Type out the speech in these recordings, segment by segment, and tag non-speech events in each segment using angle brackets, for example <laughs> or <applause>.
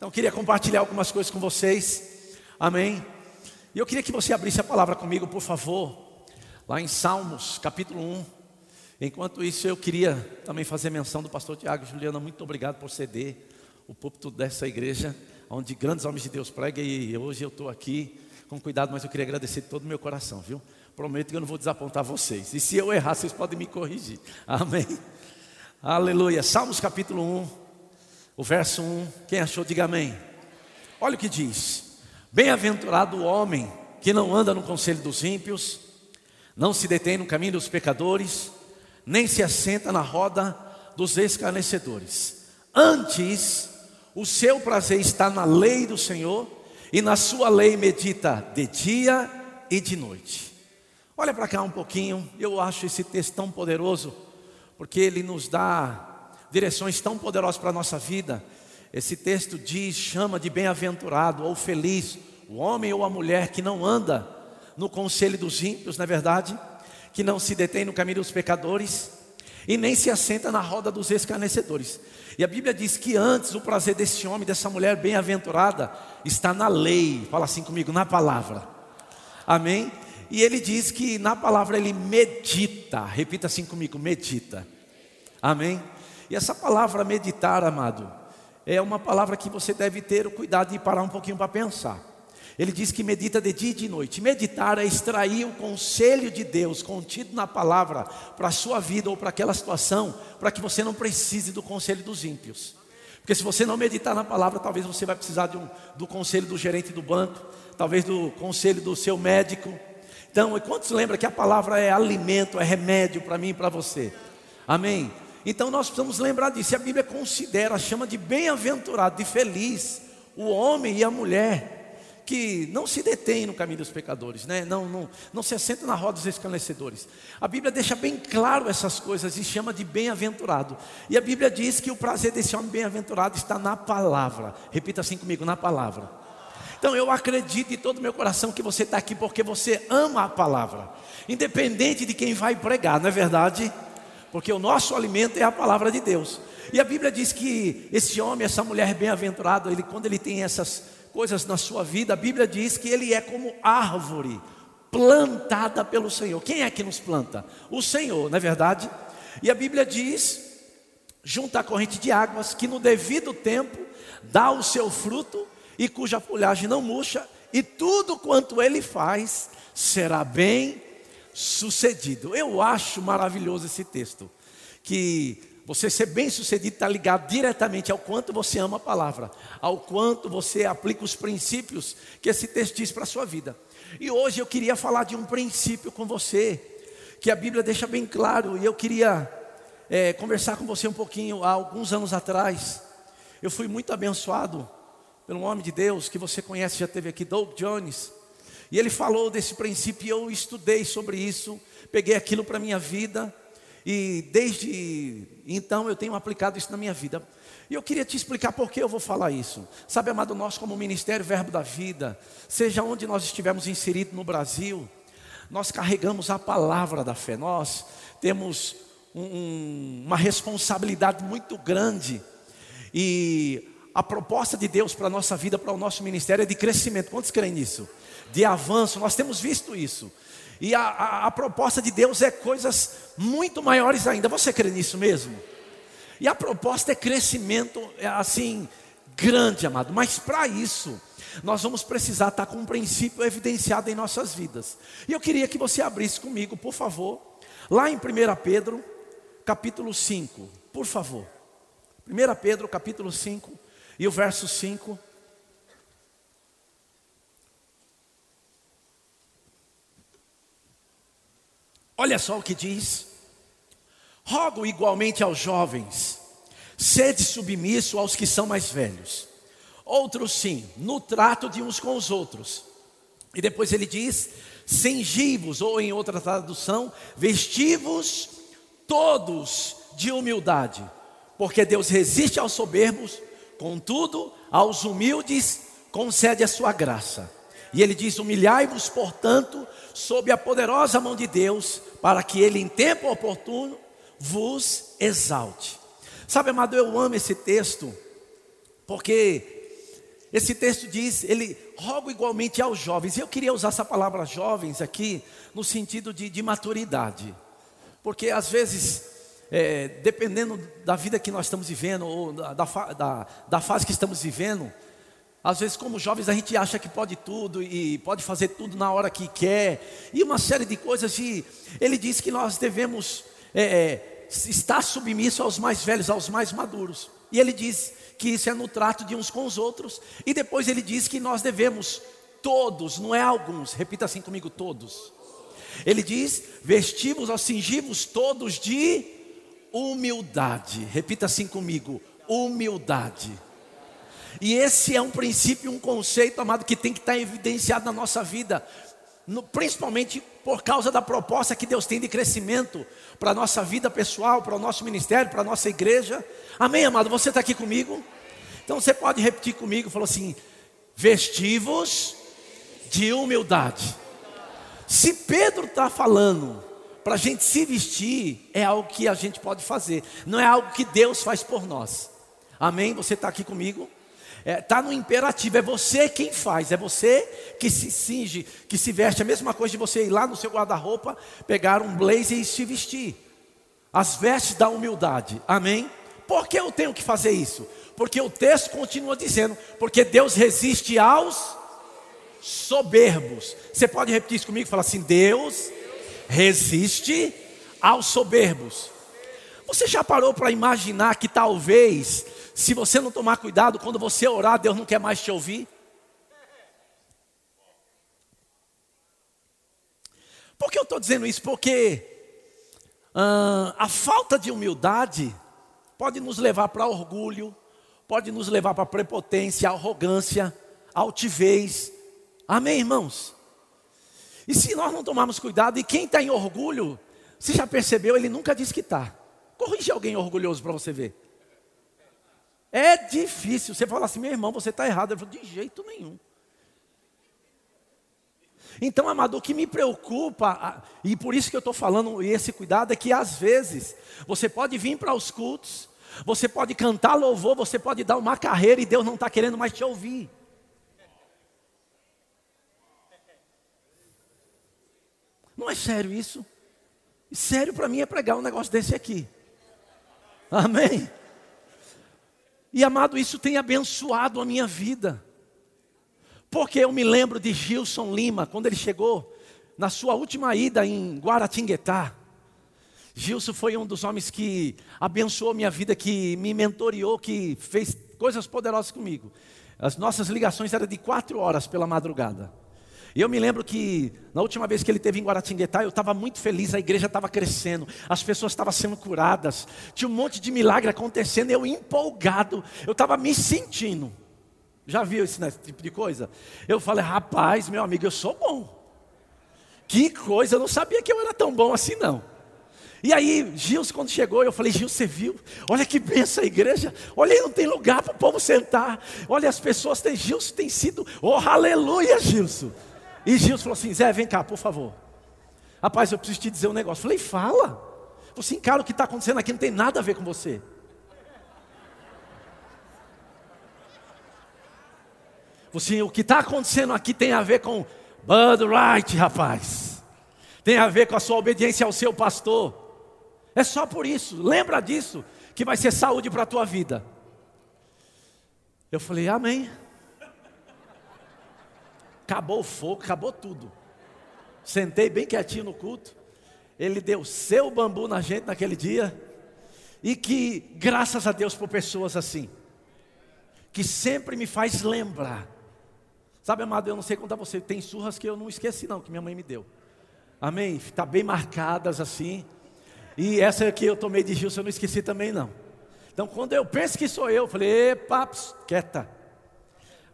Então queria compartilhar algumas coisas com vocês. Amém. E eu queria que você abrisse a palavra comigo, por favor, lá em Salmos, capítulo 1. Enquanto isso, eu queria também fazer menção do pastor Tiago. Juliana, muito obrigado por ceder o púlpito dessa igreja, onde grandes homens de Deus pregam. E hoje eu estou aqui com cuidado, mas eu queria agradecer de todo o meu coração, viu? Prometo que eu não vou desapontar vocês. E se eu errar, vocês podem me corrigir. Amém. Aleluia. Salmos capítulo 1, o verso 1. Quem achou, diga amém. Olha o que diz: Bem-aventurado o homem que não anda no conselho dos ímpios, não se detém no caminho dos pecadores, nem se assenta na roda dos escarnecedores. Antes, o seu prazer está na lei do Senhor, e na sua lei medita de dia e de noite. Olha para cá um pouquinho, eu acho esse texto tão poderoso porque ele nos dá direções tão poderosas para a nossa vida. Esse texto diz, chama de bem-aventurado ou feliz o homem ou a mulher que não anda no conselho dos ímpios, na é verdade, que não se detém no caminho dos pecadores e nem se assenta na roda dos escarnecedores. E a Bíblia diz que antes o prazer desse homem, dessa mulher bem-aventurada, está na lei. Fala assim comigo, na palavra. Amém? E ele diz que na palavra ele medita. Repita assim comigo: medita. Amém? E essa palavra meditar, amado, é uma palavra que você deve ter o cuidado de parar um pouquinho para pensar. Ele diz que medita de dia e de noite. Meditar é extrair o conselho de Deus contido na palavra para a sua vida ou para aquela situação, para que você não precise do conselho dos ímpios. Porque se você não meditar na palavra, talvez você vai precisar um, do conselho do gerente do banco, talvez do conselho do seu médico, então, quantos lembram que a palavra é alimento, é remédio para mim e para você? Amém? Então nós precisamos lembrar disso. E a Bíblia considera, chama de bem-aventurado, de feliz, o homem e a mulher que não se detém no caminho dos pecadores, né? não, não, não se assenta na roda dos esclarecedores. A Bíblia deixa bem claro essas coisas e chama de bem-aventurado. E a Bíblia diz que o prazer desse homem bem-aventurado está na palavra. Repita assim comigo: na palavra. Então eu acredito de todo o meu coração que você está aqui porque você ama a palavra, independente de quem vai pregar, não é verdade? Porque o nosso alimento é a palavra de Deus. E a Bíblia diz que esse homem, essa mulher bem-aventurado, ele, quando ele tem essas coisas na sua vida, a Bíblia diz que ele é como árvore plantada pelo Senhor. Quem é que nos planta? O Senhor, não é verdade? E a Bíblia diz, junto à corrente de águas, que no devido tempo dá o seu fruto e cuja folhagem não murcha, e tudo quanto ele faz será bem sucedido. Eu acho maravilhoso esse texto, que você ser bem sucedido está ligado diretamente ao quanto você ama a palavra, ao quanto você aplica os princípios que esse texto diz para a sua vida. E hoje eu queria falar de um princípio com você, que a Bíblia deixa bem claro, e eu queria é, conversar com você um pouquinho. Há alguns anos atrás, eu fui muito abençoado pelo homem de Deus que você conhece, já teve aqui, Doug Jones. E ele falou desse princípio e eu estudei sobre isso, peguei aquilo para a minha vida e desde então eu tenho aplicado isso na minha vida. E eu queria te explicar por que eu vou falar isso. Sabe, amado, nós como Ministério Verbo da Vida, seja onde nós estivermos inseridos no Brasil, nós carregamos a palavra da fé. Nós temos um, uma responsabilidade muito grande. E a proposta de Deus para a nossa vida, para o nosso ministério é de crescimento. Quantos creem nisso? De avanço, nós temos visto isso. E a, a, a proposta de Deus é coisas muito maiores ainda. Você crê nisso mesmo? E a proposta é crescimento, é assim, grande, amado. Mas para isso, nós vamos precisar estar com um princípio evidenciado em nossas vidas. E eu queria que você abrisse comigo, por favor, lá em 1 Pedro, capítulo 5, por favor. 1 Pedro, capítulo 5, e o verso 5. Olha só o que diz: Rogo igualmente aos jovens, sede submisso aos que são mais velhos. Outros sim, no trato de uns com os outros. E depois ele diz: Sengivos, ou em outra tradução, vestivos todos de humildade, porque Deus resiste aos soberbos, Contudo, aos humildes concede a sua graça. E ele diz: Humilhai-vos, portanto, sob a poderosa mão de Deus, para que ele, em tempo oportuno, vos exalte. Sabe, amado, eu amo esse texto, porque esse texto diz, ele roga igualmente aos jovens. Eu queria usar essa palavra jovens aqui no sentido de, de maturidade. Porque às vezes, é, dependendo da vida que nós estamos vivendo, ou da, da, da fase que estamos vivendo, às vezes, como jovens, a gente acha que pode tudo e pode fazer tudo na hora que quer, e uma série de coisas. E ele diz que nós devemos é, é estar submisso aos mais velhos, aos mais maduros. E ele diz que isso é no trato de uns com os outros. E depois ele diz que nós devemos, todos, não é alguns, repita assim comigo: todos. Ele diz: vestimos ou cingimos todos de humildade. Repita assim comigo: humildade. E esse é um princípio, um conceito, amado, que tem que estar evidenciado na nossa vida, no, principalmente por causa da proposta que Deus tem de crescimento para a nossa vida pessoal, para o nosso ministério, para a nossa igreja. Amém, amado? Você está aqui comigo? Então você pode repetir comigo, falou assim: vestivos de humildade. Se Pedro está falando para a gente se vestir, é algo que a gente pode fazer, não é algo que Deus faz por nós. Amém? Você está aqui comigo? Está é, tá no imperativo, é você quem faz, é você que se cinge, que se veste. A mesma coisa de você ir lá no seu guarda-roupa, pegar um blazer e se vestir. As vestes da humildade, amém? Por que eu tenho que fazer isso? Porque o texto continua dizendo: porque Deus resiste aos soberbos. Você pode repetir isso comigo? Fala assim: Deus resiste aos soberbos. Você já parou para imaginar que talvez, se você não tomar cuidado, quando você orar, Deus não quer mais te ouvir? Por que eu estou dizendo isso? Porque hum, a falta de humildade pode nos levar para orgulho, pode nos levar para prepotência, arrogância, altivez. Amém, irmãos? E se nós não tomarmos cuidado, e quem está em orgulho, você já percebeu, ele nunca diz que está. Corrige alguém orgulhoso para você ver. É difícil. Você fala assim, meu irmão, você está errado. Eu falo, de jeito nenhum. Então, amado, o que me preocupa, e por isso que eu estou falando esse cuidado, é que às vezes você pode vir para os cultos, você pode cantar louvor, você pode dar uma carreira e Deus não está querendo mais te ouvir. Não é sério isso? Sério para mim é pregar um negócio desse aqui. Amém? E amado, isso tem abençoado a minha vida. Porque eu me lembro de Gilson Lima, quando ele chegou na sua última ida em Guaratinguetá. Gilson foi um dos homens que abençoou minha vida, que me mentoriou, que fez coisas poderosas comigo. As nossas ligações eram de quatro horas pela madrugada. E eu me lembro que na última vez que ele teve em Guaratinguetá, eu estava muito feliz, a igreja estava crescendo, as pessoas estavam sendo curadas, tinha um monte de milagre acontecendo, eu empolgado, eu estava me sentindo. Já viu esse, tipo de coisa? Eu falei, rapaz, meu amigo, eu sou bom. Que coisa, eu não sabia que eu era tão bom assim não. E aí, Gilson, quando chegou, eu falei: Gilson, você viu? Olha que benção a igreja. Olha não tem lugar para o povo sentar. Olha, as pessoas têm. Gilson tem sido. Oh, aleluia, Gilson. E Gilson falou assim: Zé, vem cá, por favor. Rapaz, eu preciso te dizer um negócio. Eu falei: fala. Você encara o que está acontecendo aqui, não tem nada a ver com você. Você, o que está acontecendo aqui tem a ver com Bud Wright, rapaz. Tem a ver com a sua obediência ao seu pastor. É só por isso, lembra disso, que vai ser saúde para a tua vida. Eu falei, amém. Acabou o fogo, acabou tudo. Sentei bem quietinho no culto. Ele deu seu bambu na gente naquele dia. E que, graças a Deus por pessoas assim, que sempre me faz lembrar. Sabe, amado, eu não sei contar você, tem surras que eu não esqueci, não, que minha mãe me deu. Amém? Está bem marcadas assim. E essa que eu tomei de Gilson eu não esqueci também não. Então quando eu penso que sou eu, eu falei, epa, quieta.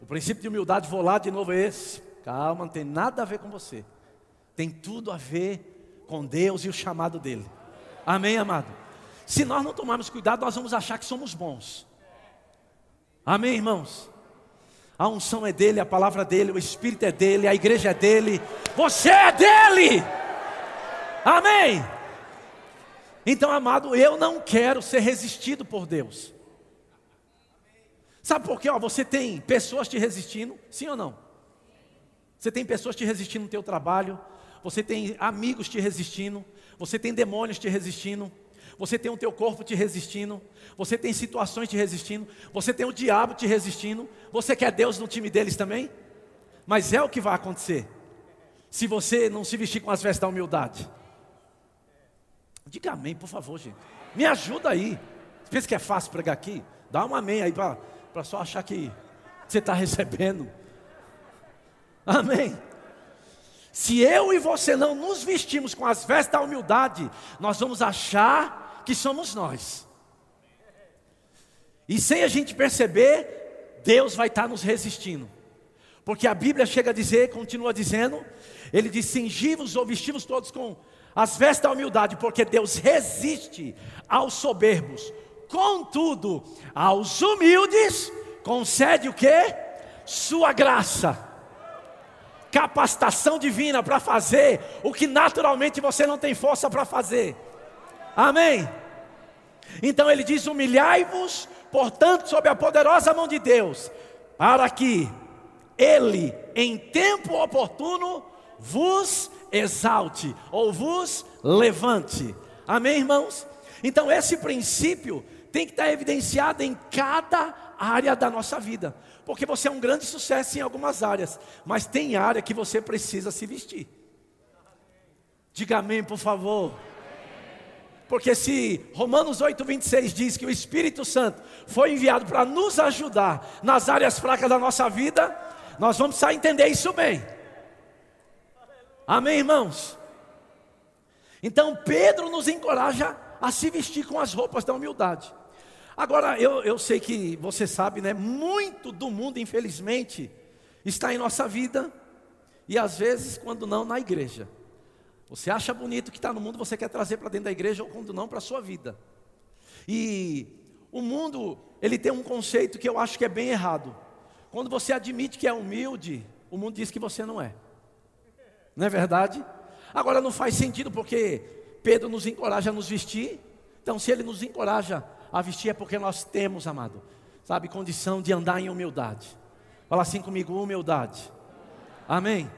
O princípio de humildade, vou lá de novo esse. Calma, não tem nada a ver com você. Tem tudo a ver com Deus e o chamado dele. Amém, amado? Se nós não tomarmos cuidado, nós vamos achar que somos bons. Amém, irmãos? A unção é dele, a palavra é dele, o Espírito é dele, a igreja é dele, você é dele. Amém. Então, amado, eu não quero ser resistido por Deus. Sabe por quê? Ó, você tem pessoas te resistindo, sim ou não? Você tem pessoas te resistindo no teu trabalho, você tem amigos te resistindo, você tem demônios te resistindo, você tem o teu corpo te resistindo, você tem situações te resistindo, você tem o diabo te resistindo. Você quer Deus no time deles também? Mas é o que vai acontecer se você não se vestir com as vestes da humildade. Diga amém, por favor, gente. Me ajuda aí. Você pensa que é fácil pregar aqui? Dá um amém aí para só achar que você está <laughs> recebendo. Amém. Se eu e você não nos vestimos com as vestes da humildade, nós vamos achar que somos nós. E sem a gente perceber, Deus vai estar nos resistindo. Porque a Bíblia chega a dizer, continua dizendo, ele diz: cingivos ou vestivos todos com as vestes da humildade, porque Deus resiste aos soberbos. Contudo, aos humildes concede o que? Sua graça capacitação divina para fazer o que naturalmente você não tem força para fazer. Amém? Então ele diz: humilhai-vos, portanto, sob a poderosa mão de Deus, para que ele, em tempo oportuno, vos exalte ou vos levante. Amém, irmãos? Então, esse princípio tem que estar evidenciado em cada área da nossa vida porque você é um grande sucesso em algumas áreas, mas tem área que você precisa se vestir. Diga amém, por favor. Porque se Romanos 8, 26 diz que o Espírito Santo foi enviado para nos ajudar nas áreas fracas da nossa vida, nós vamos precisar entender isso bem. Amém, irmãos? Então Pedro nos encoraja a se vestir com as roupas da humildade. Agora, eu, eu sei que você sabe, né? Muito do mundo, infelizmente, está em nossa vida e às vezes, quando não, na igreja. Você acha bonito que está no mundo, você quer trazer para dentro da igreja ou quando não, para a sua vida. E o mundo, ele tem um conceito que eu acho que é bem errado. Quando você admite que é humilde, o mundo diz que você não é. Não é verdade? Agora não faz sentido porque Pedro nos encoraja a nos vestir. Então, se ele nos encoraja a vestir é porque nós temos, amado, sabe, condição de andar em humildade. Fala assim comigo, humildade. Amém?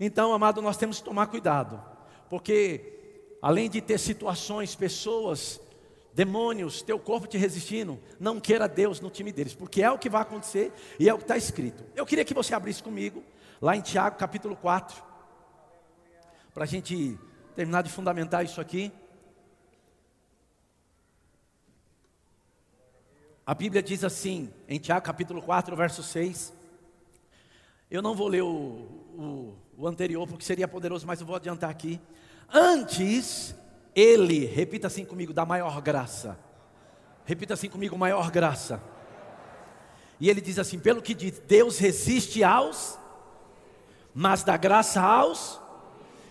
Então, amado, nós temos que tomar cuidado, porque além de ter situações, pessoas, demônios, teu corpo te resistindo, não queira Deus no time deles, porque é o que vai acontecer e é o que está escrito. Eu queria que você abrisse comigo, lá em Tiago capítulo 4, para a gente terminar de fundamentar isso aqui. A Bíblia diz assim, em Tiago capítulo 4, verso 6. Eu não vou ler o, o, o anterior, porque seria poderoso, mas eu vou adiantar aqui. Antes, ele, repita assim comigo, da maior graça. Repita assim comigo, maior graça. E ele diz assim: pelo que diz, Deus resiste aos, mas dá graça aos.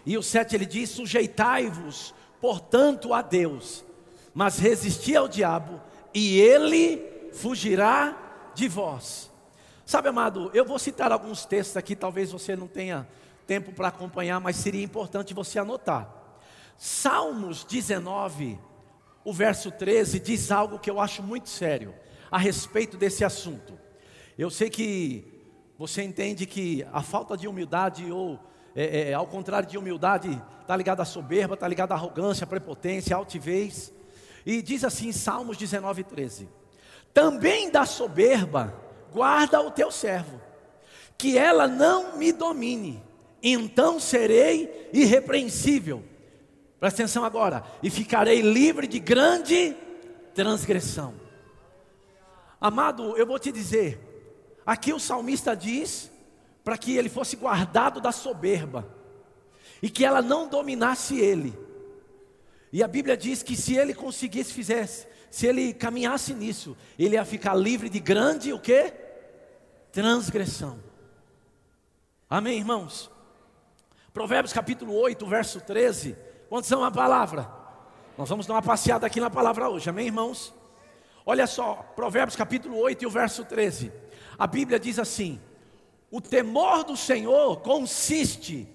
E o 7 ele diz: sujeitai-vos, portanto, a Deus, mas resisti ao diabo, e ele fugirá de vós. Sabe, amado, eu vou citar alguns textos aqui, talvez você não tenha tempo para acompanhar, mas seria importante você anotar. Salmos 19, o verso 13, diz algo que eu acho muito sério a respeito desse assunto. Eu sei que você entende que a falta de humildade, ou é, é, ao contrário de humildade, está ligada à soberba, está ligada à arrogância, à prepotência, à altivez. E diz assim, Salmos 19, 13: Também da soberba guarda o teu servo, que ela não me domine, então serei irrepreensível. Presta atenção agora, e ficarei livre de grande transgressão. Amado, eu vou te dizer, aqui o salmista diz para que ele fosse guardado da soberba e que ela não dominasse ele. E a Bíblia diz que se ele conseguisse, fizesse, se ele caminhasse nisso, ele ia ficar livre de grande o que? Transgressão. Amém, irmãos? Provérbios capítulo 8, verso 13. Quantos são a palavra? Nós vamos dar uma passeada aqui na palavra hoje, amém, irmãos? Olha só, Provérbios capítulo 8 e o verso 13. A Bíblia diz assim: O temor do Senhor consiste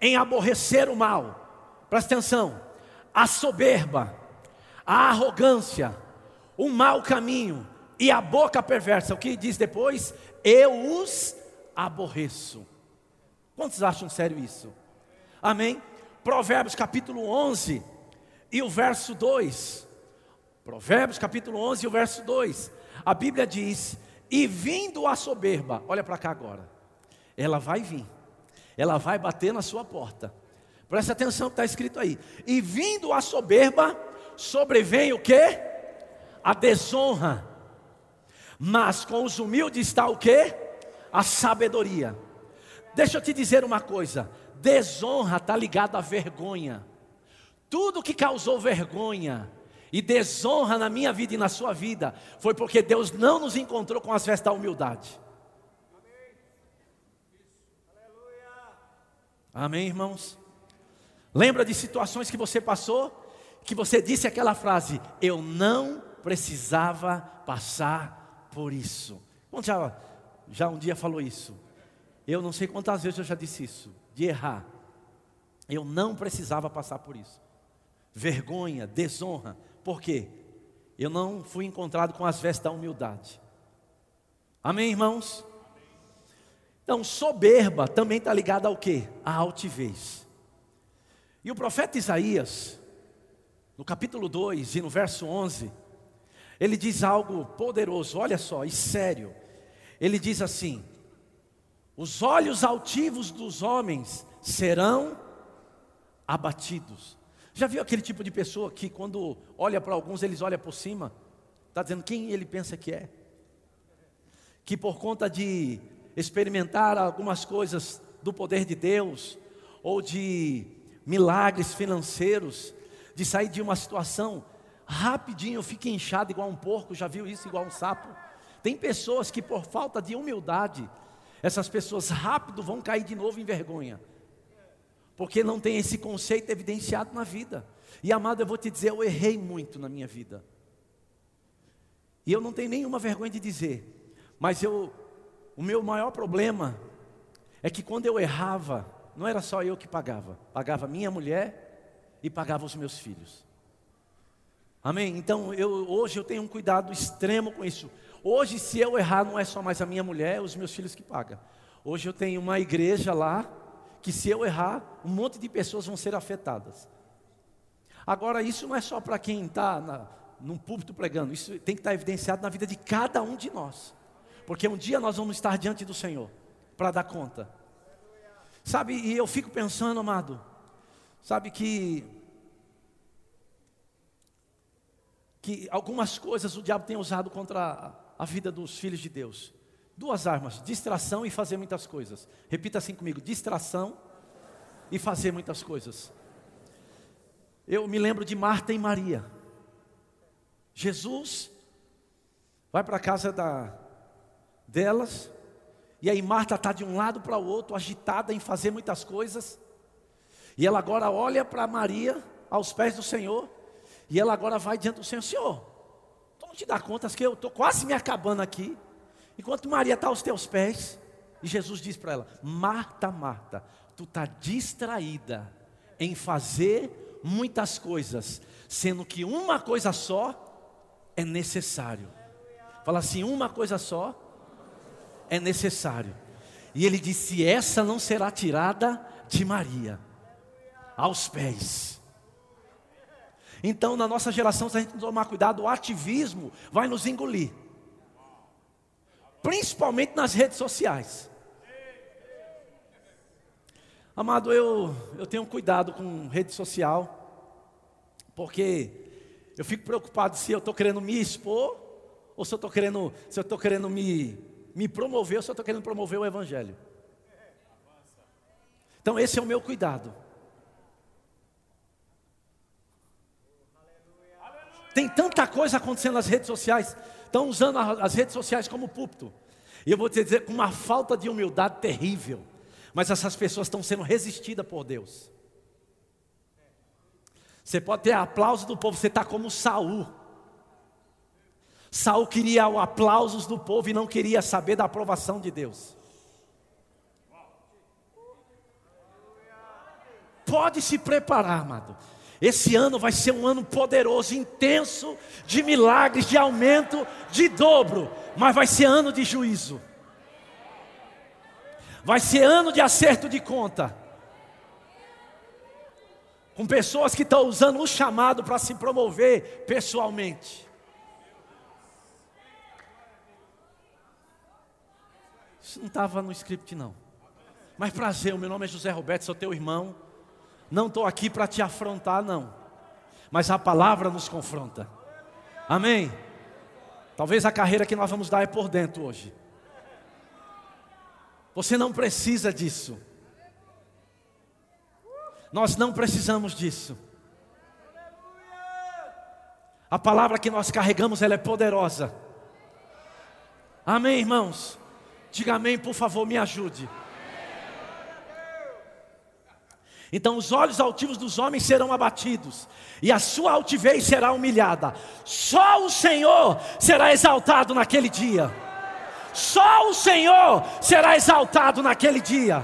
em aborrecer o mal. Presta atenção a soberba, a arrogância, o mau caminho e a boca perversa. O que diz depois? Eu os aborreço. Quantos acham sério isso? Amém? Provérbios capítulo 11 e o verso 2. Provérbios capítulo 11 e o verso 2. A Bíblia diz: E vindo a soberba, olha para cá agora, ela vai vir, ela vai bater na sua porta. Presta atenção que está escrito aí. E vindo a soberba, sobrevém o que? A desonra. Mas com os humildes está o que? A sabedoria. Deixa eu te dizer uma coisa: desonra está ligada à vergonha. Tudo que causou vergonha e desonra na minha vida e na sua vida foi porque Deus não nos encontrou com as vestes da humildade. Amém, irmãos? Lembra de situações que você passou? Que você disse aquela frase: Eu não precisava passar por isso. Quando já, já um dia falou isso? Eu não sei quantas vezes eu já disse isso, de errar. Eu não precisava passar por isso. Vergonha, desonra. Por quê? Eu não fui encontrado com as vestes da humildade. Amém, irmãos? Então, soberba também está ligada ao quê? À altivez. E o profeta Isaías, no capítulo 2 e no verso 11, ele diz algo poderoso, olha só, e sério. Ele diz assim: Os olhos altivos dos homens serão abatidos. Já viu aquele tipo de pessoa que, quando olha para alguns, eles olham por cima? Está dizendo quem ele pensa que é? Que por conta de experimentar algumas coisas do poder de Deus, ou de milagres financeiros, de sair de uma situação rapidinho, fica inchado igual um porco, já viu isso igual um sapo? Tem pessoas que por falta de humildade, essas pessoas rápido vão cair de novo em vergonha. Porque não tem esse conceito evidenciado na vida. E amado, eu vou te dizer, eu errei muito na minha vida. E eu não tenho nenhuma vergonha de dizer. Mas eu, o meu maior problema é que quando eu errava, não era só eu que pagava, pagava minha mulher e pagava os meus filhos. Amém? Então eu, hoje eu tenho um cuidado extremo com isso. Hoje, se eu errar, não é só mais a minha mulher, é os meus filhos que pagam. Hoje eu tenho uma igreja lá que se eu errar, um monte de pessoas vão ser afetadas. Agora, isso não é só para quem está num púlpito pregando, isso tem que estar tá evidenciado na vida de cada um de nós. Porque um dia nós vamos estar diante do Senhor para dar conta. Sabe, e eu fico pensando, amado, sabe que que algumas coisas o diabo tem usado contra a, vida dos filhos de Deus. Duas armas: distração e fazer muitas coisas. Repita assim comigo: distração e fazer muitas coisas. Eu me lembro de Marta e Maria. Jesus vai para a casa da, delas, e aí Marta está de um lado para o outro, agitada em fazer muitas coisas. E ela agora olha para Maria, aos pés do Senhor. E ela agora vai diante do Senhor: Senhor, tu não te dá contas que eu estou quase me acabando aqui. Enquanto Maria está aos teus pés. E Jesus diz para ela: Marta, Marta, tu está distraída em fazer muitas coisas, sendo que uma coisa só é necessário. Fala assim: uma coisa só é necessário. E ele disse: essa não será tirada de Maria, aos pés. Então, na nossa geração, se a gente não tomar cuidado, o ativismo vai nos engolir, principalmente nas redes sociais. Amado, eu, eu tenho cuidado com rede social, porque eu fico preocupado se eu estou querendo me expor, ou se eu estou querendo, se eu estou querendo me me promover, eu só estou querendo promover o Evangelho. Então, esse é o meu cuidado. Tem tanta coisa acontecendo nas redes sociais, estão usando as redes sociais como púlpito. E eu vou te dizer, com uma falta de humildade terrível. Mas essas pessoas estão sendo resistidas por Deus. Você pode ter aplauso do povo, você está como Saul. Saul queria o aplausos do povo e não queria saber da aprovação de Deus. Pode se preparar, amado. Esse ano vai ser um ano poderoso, intenso, de milagres, de aumento, de dobro, mas vai ser ano de juízo. Vai ser ano de acerto de conta. Com pessoas que estão usando o chamado para se promover pessoalmente. Isso não estava no script, não. Mas prazer, meu nome é José Roberto, sou teu irmão. Não estou aqui para te afrontar, não. Mas a palavra nos confronta. Amém? Talvez a carreira que nós vamos dar é por dentro hoje. Você não precisa disso. Nós não precisamos disso. A palavra que nós carregamos, ela é poderosa. Amém, irmãos? Diga amém, por favor, me ajude. Então os olhos altivos dos homens serão abatidos, e a sua altivez será humilhada. Só o Senhor será exaltado naquele dia. Só o Senhor será exaltado naquele dia.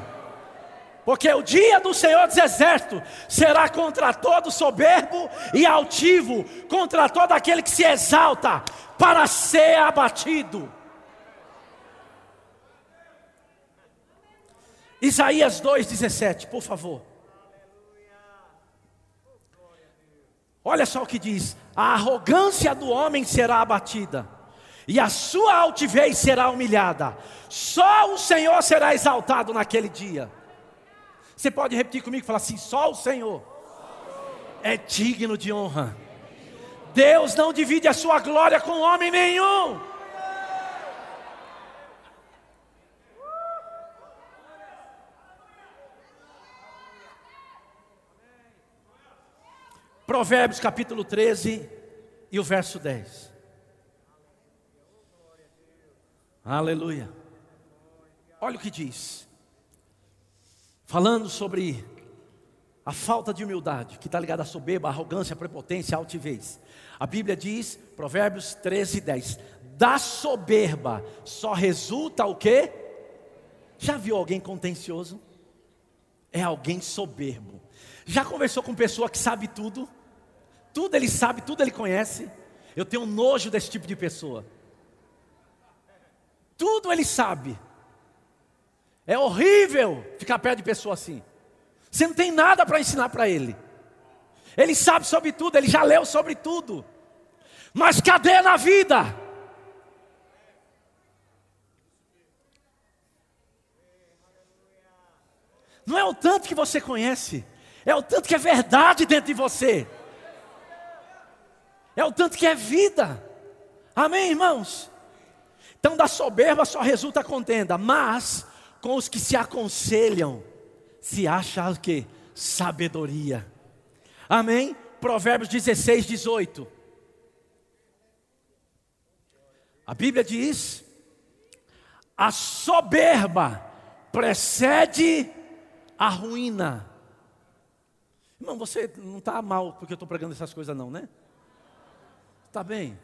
Porque o dia do Senhor dos Exércitos será contra todo soberbo e altivo, contra todo aquele que se exalta para ser abatido. Isaías 2,17, por favor. Olha só o que diz: a arrogância do homem será abatida, e a sua altivez será humilhada, só o Senhor será exaltado naquele dia. Você pode repetir comigo e falar assim: só o Senhor é digno de honra. Deus não divide a sua glória com homem nenhum. Provérbios capítulo 13 e o verso 10. Aleluia. Olha o que diz. Falando sobre a falta de humildade, que está ligada à soberba, à arrogância, à prepotência, à altivez. A Bíblia diz, Provérbios 13, 10: Da soberba só resulta o quê? Já viu alguém contencioso? É alguém soberbo. Já conversou com pessoa que sabe tudo? Tudo ele sabe, tudo ele conhece. Eu tenho nojo desse tipo de pessoa. Tudo ele sabe. É horrível ficar perto de pessoa assim. Você não tem nada para ensinar para ele. Ele sabe sobre tudo, ele já leu sobre tudo. Mas cadê na vida? Não é o tanto que você conhece, é o tanto que é verdade dentro de você é o tanto que é vida. Amém, irmãos? Então, da soberba só resulta contenda, mas com os que se aconselham, se acha o que? Sabedoria. Amém? Provérbios 16, 18. A Bíblia diz: a soberba precede a ruína. Irmão, você não está mal porque eu estou pregando essas coisas, não, né? Está bem?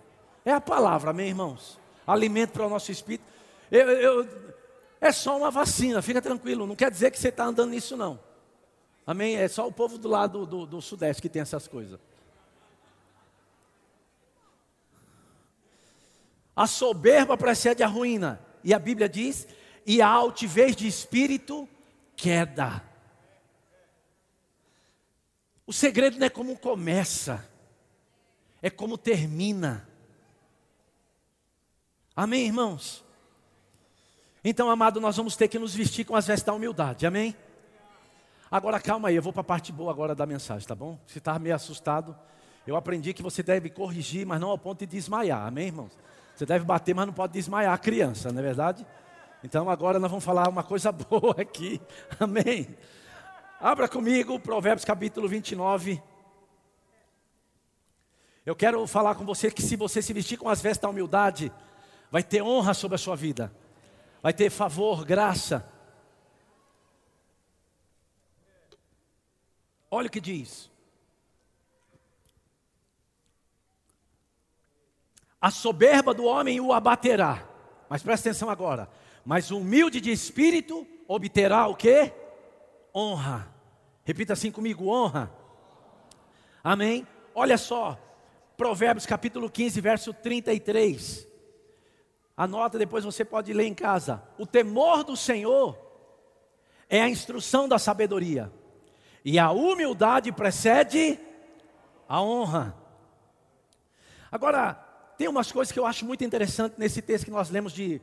É a palavra, amém, irmãos? Alimento para o nosso espírito. Eu, eu, é só uma vacina, fica tranquilo. Não quer dizer que você está andando nisso, não. Amém? É só o povo do lado do, do, sudeste que tem essas coisas. A soberba precede a ruína. E a Bíblia diz: e a altivez de espírito, queda. O segredo não é como começa é como termina. Amém, irmãos? Então, amado, nós vamos ter que nos vestir com as vestes da humildade, amém? Agora calma aí, eu vou para a parte boa agora da mensagem, tá bom? Se está meio assustado, eu aprendi que você deve corrigir, mas não ao ponto de desmaiar, amém, irmãos? Você deve bater, mas não pode desmaiar a criança, não é verdade? Então agora nós vamos falar uma coisa <laughs> boa aqui, amém? Abra comigo Provérbios capítulo 29. Eu quero falar com você que se você se vestir com as vestes da humildade, vai ter honra sobre a sua vida, vai ter favor, graça. Olha o que diz. A soberba do homem o abaterá. Mas presta atenção agora. Mas o humilde de espírito obterá o que? Honra. Repita assim comigo: honra. Amém? Olha só, Provérbios capítulo 15, verso 33. Anota, depois você pode ler em casa. O temor do Senhor é a instrução da sabedoria, e a humildade precede a honra. Agora, tem umas coisas que eu acho muito interessante nesse texto que nós lemos de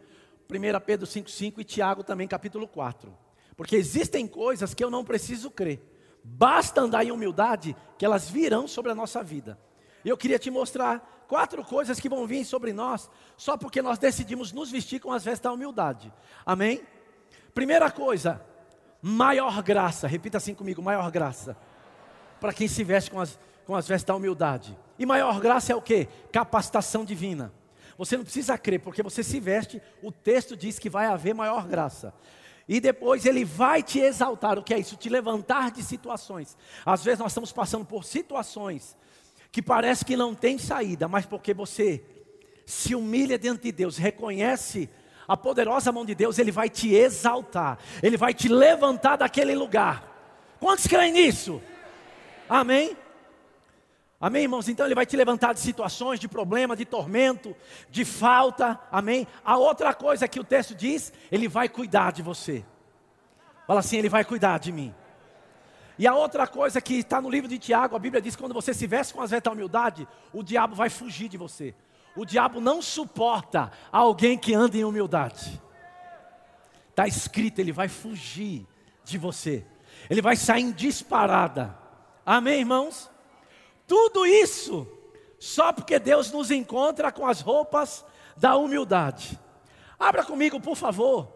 1 Pedro 5,5 e Tiago também, capítulo 4. Porque existem coisas que eu não preciso crer, basta andar em humildade, que elas virão sobre a nossa vida. E eu queria te mostrar quatro coisas que vão vir sobre nós, só porque nós decidimos nos vestir com as vestes da humildade. Amém? Primeira coisa, maior graça. Repita assim comigo: maior graça. Para quem se veste com as, com as vestes da humildade. E maior graça é o que? Capacitação divina. Você não precisa crer, porque você se veste, o texto diz que vai haver maior graça. E depois ele vai te exaltar. O que é isso? Te levantar de situações. Às vezes nós estamos passando por situações que parece que não tem saída, mas porque você se humilha diante de Deus, reconhece a poderosa mão de Deus, Ele vai te exaltar, Ele vai te levantar daquele lugar. Quantos creem nisso? Amém? Amém, irmãos? Então Ele vai te levantar de situações, de problema, de tormento, de falta. Amém? A outra coisa que o texto diz, Ele vai cuidar de você. Fala assim: Ele vai cuidar de mim. E a outra coisa que está no livro de Tiago, a Bíblia diz que quando você se veste com as vestes da humildade, o diabo vai fugir de você. O diabo não suporta alguém que anda em humildade. Está escrito, ele vai fugir de você. Ele vai sair em disparada. Amém, irmãos? Tudo isso só porque Deus nos encontra com as roupas da humildade. Abra comigo, por favor,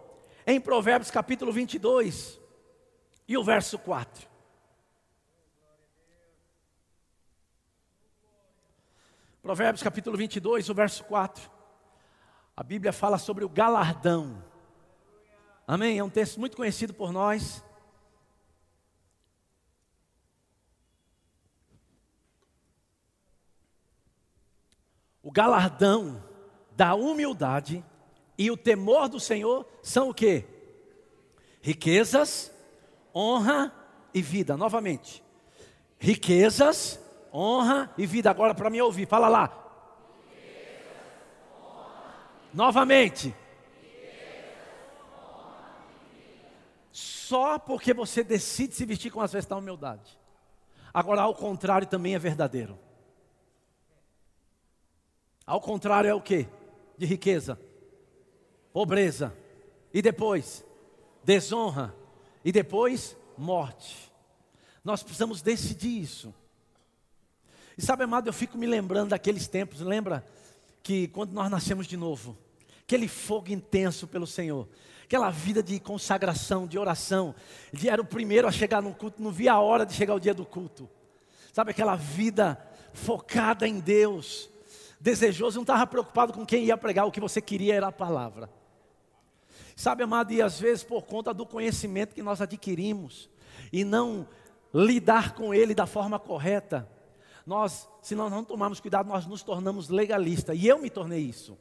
em Provérbios capítulo 22 e o verso 4. Provérbios capítulo 22, o verso 4. A Bíblia fala sobre o galardão. Amém? É um texto muito conhecido por nós. O galardão da humildade e o temor do Senhor são o que? Riquezas, honra e vida. Novamente. Riquezas, honra e vida. Agora para me ouvir, fala lá. Novamente. Só porque você decide se vestir com as vestes da humildade. Agora, ao contrário, também é verdadeiro. Ao contrário, é o que? De riqueza, pobreza, e depois, desonra, e depois, morte. Nós precisamos decidir isso. E sabe, amado, eu fico me lembrando daqueles tempos, lembra que quando nós nascemos de novo, aquele fogo intenso pelo Senhor, aquela vida de consagração, de oração, de era o primeiro a chegar no culto, não via a hora de chegar o dia do culto, sabe, aquela vida focada em Deus, desejoso, não estava preocupado com quem ia pregar, o que você queria era a palavra. Sabe, amado, e às vezes por conta do conhecimento que nós adquirimos e não lidar com ele da forma correta, nós, se nós não tomarmos cuidado, nós nos tornamos legalistas. E eu me tornei isso.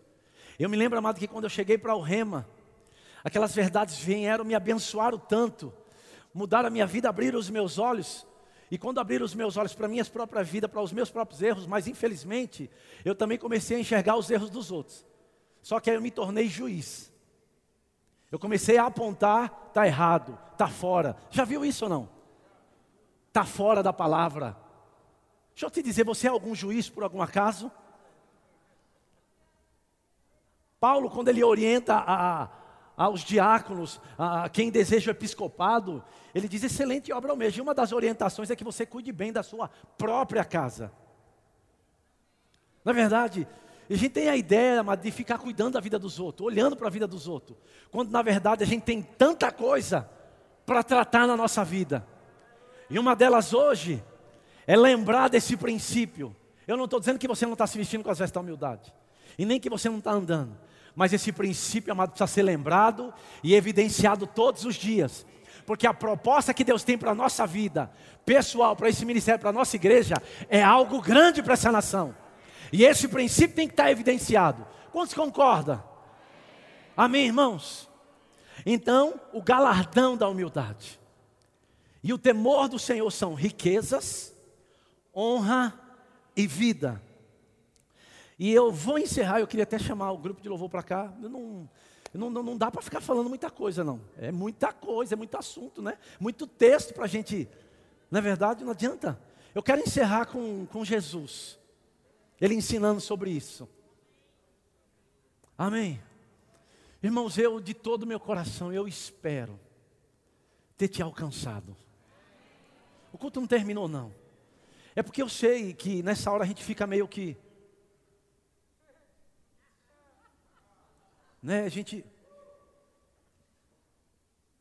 Eu me lembro, amado, que quando eu cheguei para o Rema, aquelas verdades vieram, me abençoaram tanto, mudaram a minha vida, abriram os meus olhos. E quando abriram os meus olhos para a minha própria vida, para os meus próprios erros, mas infelizmente, eu também comecei a enxergar os erros dos outros. Só que aí eu me tornei juiz. Eu comecei a apontar, está errado, está fora. Já viu isso ou não? Está fora da palavra. Deixa eu te dizer, você é algum juiz por algum acaso? Paulo, quando ele orienta a, aos diáconos, a quem deseja o episcopado, ele diz: excelente obra mesmo. E uma das orientações é que você cuide bem da sua própria casa. Na é verdade, a gente tem a ideia de ficar cuidando da vida dos outros, olhando para a vida dos outros, quando na verdade a gente tem tanta coisa para tratar na nossa vida. E uma delas hoje é lembrar desse princípio. Eu não estou dizendo que você não está se vestindo com as vestes da humildade, e nem que você não está andando, mas esse princípio, amado, precisa ser lembrado e evidenciado todos os dias, porque a proposta que Deus tem para a nossa vida, pessoal, para esse ministério, para a nossa igreja, é algo grande para essa nação, e esse princípio tem que estar evidenciado. Quantos concordam? Amém, irmãos? Então, o galardão da humildade e o temor do Senhor são riquezas, honra e vida. E eu vou encerrar, eu queria até chamar o grupo de louvor para cá. Não, não, não, dá para ficar falando muita coisa, não. É muita coisa, é muito assunto, né? Muito texto para a gente. É verdade, não adianta. Eu quero encerrar com, com Jesus. Ele ensinando sobre isso. Amém. Irmãos, eu de todo o meu coração, eu espero ter te alcançado. O culto não terminou, não. É porque eu sei que nessa hora a gente fica meio que. Né, a gente.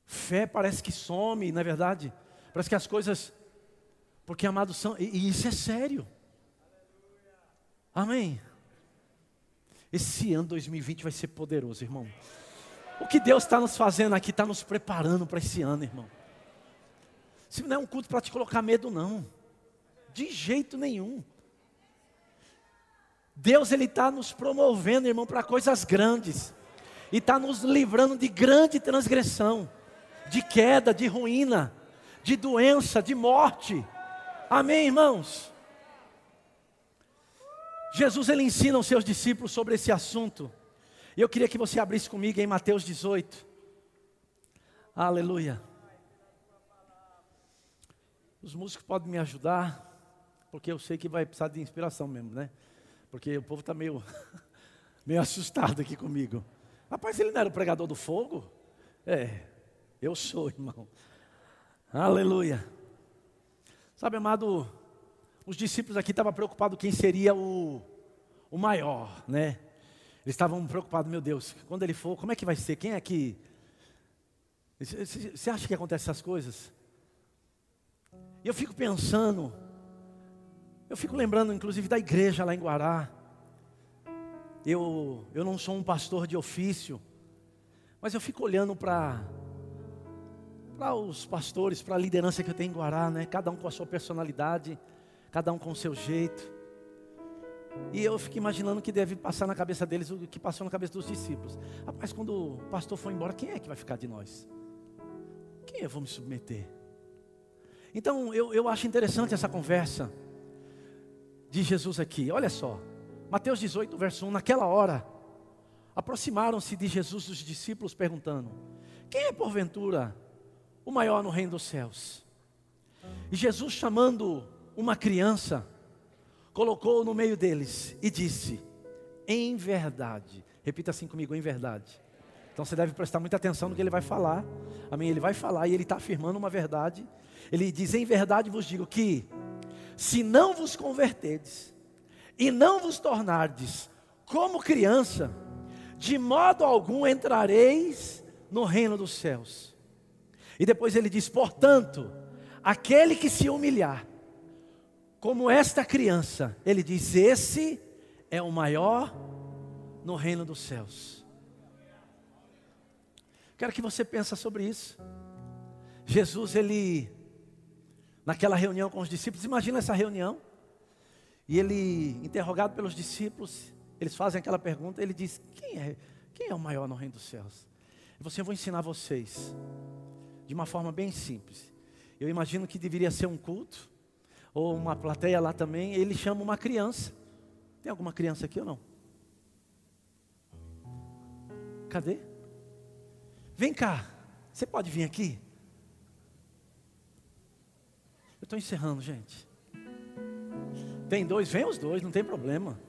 Fé parece que some, não é verdade? Parece que as coisas. Porque, amados, são. E, e isso é sério. Amém. Esse ano 2020 vai ser poderoso, irmão. O que Deus está nos fazendo aqui, está nos preparando para esse ano, irmão. Isso não é um culto para te colocar medo, não. De jeito nenhum. Deus ele está nos promovendo, irmão, para coisas grandes. E está nos livrando de grande transgressão, de queda, de ruína, de doença, de morte. Amém, irmãos? Jesus ele ensina os seus discípulos sobre esse assunto. E eu queria que você abrisse comigo em Mateus 18. Aleluia. Os músicos podem me ajudar, porque eu sei que vai precisar de inspiração mesmo, né? Porque o povo está meio, <laughs> meio assustado aqui comigo. Rapaz, ele não era o pregador do fogo? É, eu sou, irmão. Aleluia. Sabe, amado, os discípulos aqui estavam preocupados quem seria o, o maior, né? Eles estavam preocupados, meu Deus, quando ele for, como é que vai ser? Quem é que. Você acha que acontecem essas coisas? E eu fico pensando, eu fico lembrando, inclusive, da igreja lá em Guará. Eu, eu não sou um pastor de ofício, mas eu fico olhando para para os pastores, para a liderança que eu tenho em Guará, né? Cada um com a sua personalidade cada um com o seu jeito. E eu fico imaginando que deve passar na cabeça deles o que passou na cabeça dos discípulos. Rapaz, quando o pastor for embora, quem é que vai ficar de nós? Quem eu vou me submeter? Então eu, eu acho interessante essa conversa de Jesus aqui. Olha só, Mateus 18, verso 1. Naquela hora, aproximaram-se de Jesus os discípulos, perguntando: Quem é porventura o maior no reino dos céus? E Jesus, chamando uma criança, colocou no meio deles e disse: Em verdade, repita assim comigo, em verdade. Então você deve prestar muita atenção no que ele vai falar. Amém? Ele vai falar e ele está afirmando uma verdade. Ele diz: Em verdade vos digo que, se não vos converterdes e não vos tornardes como criança, de modo algum entrareis no reino dos céus. E depois ele diz: Portanto, aquele que se humilhar como esta criança, ele diz: Esse é o maior no reino dos céus. Quero que você pense sobre isso. Jesus, ele, naquela reunião com os discípulos, imagina essa reunião, e ele, interrogado pelos discípulos, eles fazem aquela pergunta, ele diz: Quem é, quem é o maior no reino dos céus? E você eu vou ensinar vocês, de uma forma bem simples. Eu imagino que deveria ser um culto, ou uma plateia lá também, ele chama uma criança. Tem alguma criança aqui ou não? Cadê? Vem cá, você pode vir aqui? Eu estou encerrando, gente. Tem dois? Vem os dois, não tem problema.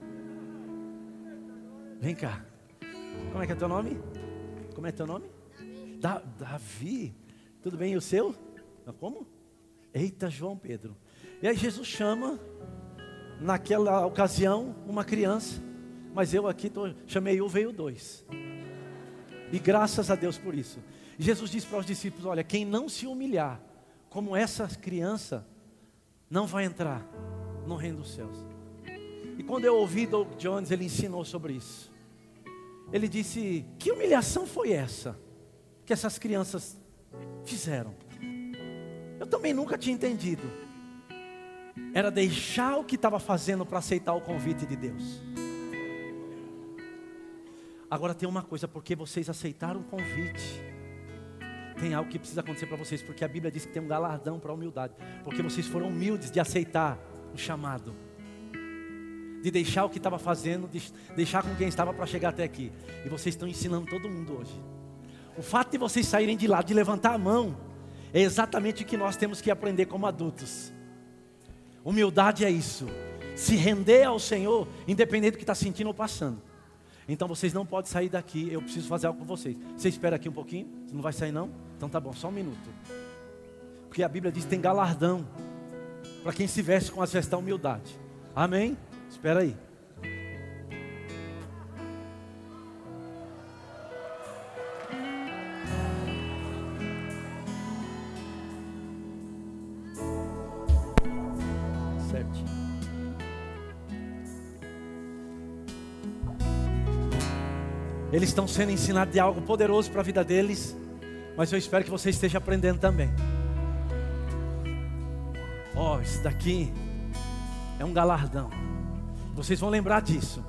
Vem cá. Como é que é teu nome? Como é teu nome? Da, Davi. Tudo bem? E o seu? Como? Eita, João Pedro. E aí Jesus chama, naquela ocasião, uma criança, mas eu aqui tô, chamei um, veio dois. E graças a Deus por isso. Jesus disse para os discípulos: Olha, quem não se humilhar, como essa criança, não vai entrar no reino dos céus. E quando eu ouvi Doug Jones, ele ensinou sobre isso. Ele disse: Que humilhação foi essa que essas crianças fizeram? Eu também nunca tinha entendido era deixar o que estava fazendo para aceitar o convite de Deus. Agora tem uma coisa, porque vocês aceitaram o convite, tem algo que precisa acontecer para vocês, porque a Bíblia diz que tem um galardão para a humildade, porque vocês foram humildes de aceitar o chamado, de deixar o que estava fazendo, de deixar com quem estava para chegar até aqui. E vocês estão ensinando todo mundo hoje. O fato de vocês saírem de lá, de levantar a mão, é exatamente o que nós temos que aprender como adultos. Humildade é isso. Se render ao Senhor, independente do que está sentindo ou passando. Então vocês não podem sair daqui. Eu preciso fazer algo com vocês. Você espera aqui um pouquinho? Você não vai sair não? Então tá bom, só um minuto. Porque a Bíblia diz que tem galardão para quem se veste com as vestes da humildade. Amém? Espera aí. Eles estão sendo ensinados de algo poderoso para a vida deles, mas eu espero que você esteja aprendendo também. Ó, oh, isso daqui é um galardão. Vocês vão lembrar disso.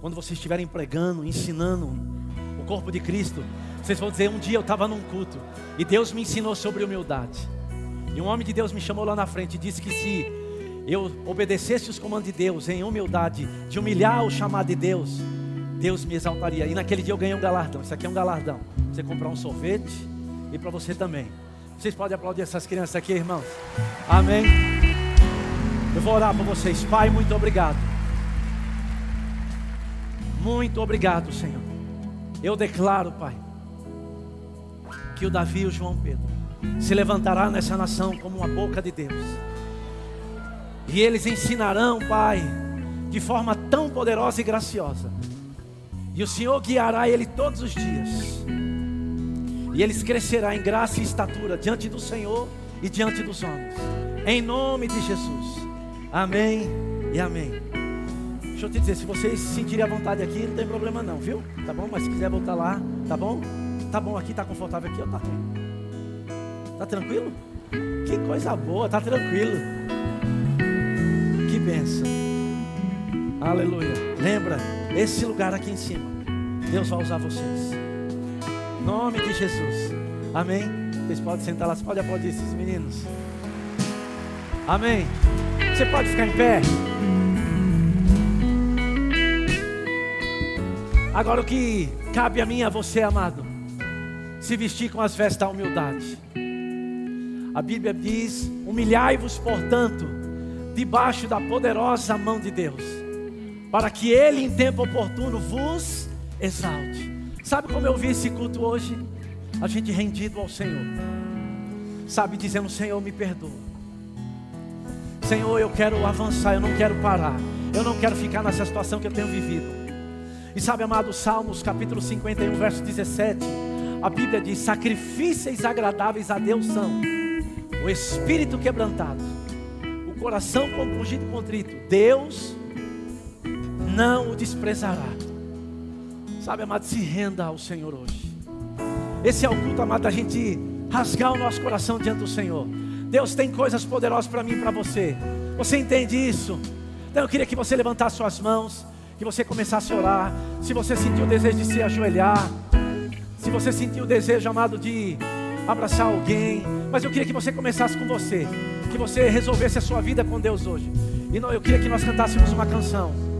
Quando vocês estiverem pregando, ensinando o corpo de Cristo, vocês vão dizer: Um dia eu estava num culto e Deus me ensinou sobre humildade. E um homem de Deus me chamou lá na frente e disse que se eu obedecesse os comandos de Deus em humildade, de humilhar o chamado de Deus, Deus me exaltaria. E naquele dia eu ganhei um galardão. Isso aqui é um galardão. Você comprar um sorvete e para você também. Vocês podem aplaudir essas crianças aqui, irmãos. Amém. Eu vou orar por vocês. Pai, muito obrigado. Muito obrigado, Senhor. Eu declaro, Pai, que o Davi e o João Pedro se levantará nessa nação como uma boca de Deus. E eles ensinarão, Pai, de forma tão poderosa e graciosa e o Senhor guiará ele todos os dias. E eles crescerá em graça e estatura diante do Senhor e diante dos homens. Em nome de Jesus. Amém e amém. Deixa eu te dizer, se vocês se sentirem à vontade aqui, não tem problema não, viu? Tá bom? Mas se quiser voltar lá, tá bom? Tá bom aqui, tá confortável aqui, ó, tá Tá tranquilo? Que coisa boa, tá tranquilo. Que benção. Aleluia. Lembra, esse lugar aqui em cima, Deus vai usar vocês. Em nome de Jesus. Amém. Vocês podem sentar lá, você pode aplaudir esses meninos. Amém. Você pode ficar em pé. Agora o que cabe a mim a você, amado, se vestir com as vestes da humildade. A Bíblia diz: humilhai-vos, portanto, debaixo da poderosa mão de Deus para que Ele em tempo oportuno vos exalte. Sabe como eu vi esse culto hoje? A gente rendido ao Senhor, sabe, dizendo: Senhor, me perdoa. Senhor, eu quero avançar, eu não quero parar, eu não quero ficar nessa situação que eu tenho vivido. E sabe, amado, Salmos capítulo 51, verso 17, a Bíblia diz: Sacrifícios agradáveis a Deus são o espírito quebrantado, o coração compungido e contrito. Deus não o desprezará. Sabe, amado, se renda ao Senhor hoje. Esse é o culto, amado, da gente rasgar o nosso coração diante do Senhor. Deus tem coisas poderosas para mim e para você. Você entende isso? Então eu queria que você levantasse suas mãos, que você começasse a orar. Se você sentiu o desejo de se ajoelhar, se você sentiu o desejo, amado, de abraçar alguém, mas eu queria que você começasse com você, que você resolvesse a sua vida com Deus hoje. E eu queria que nós cantássemos uma canção.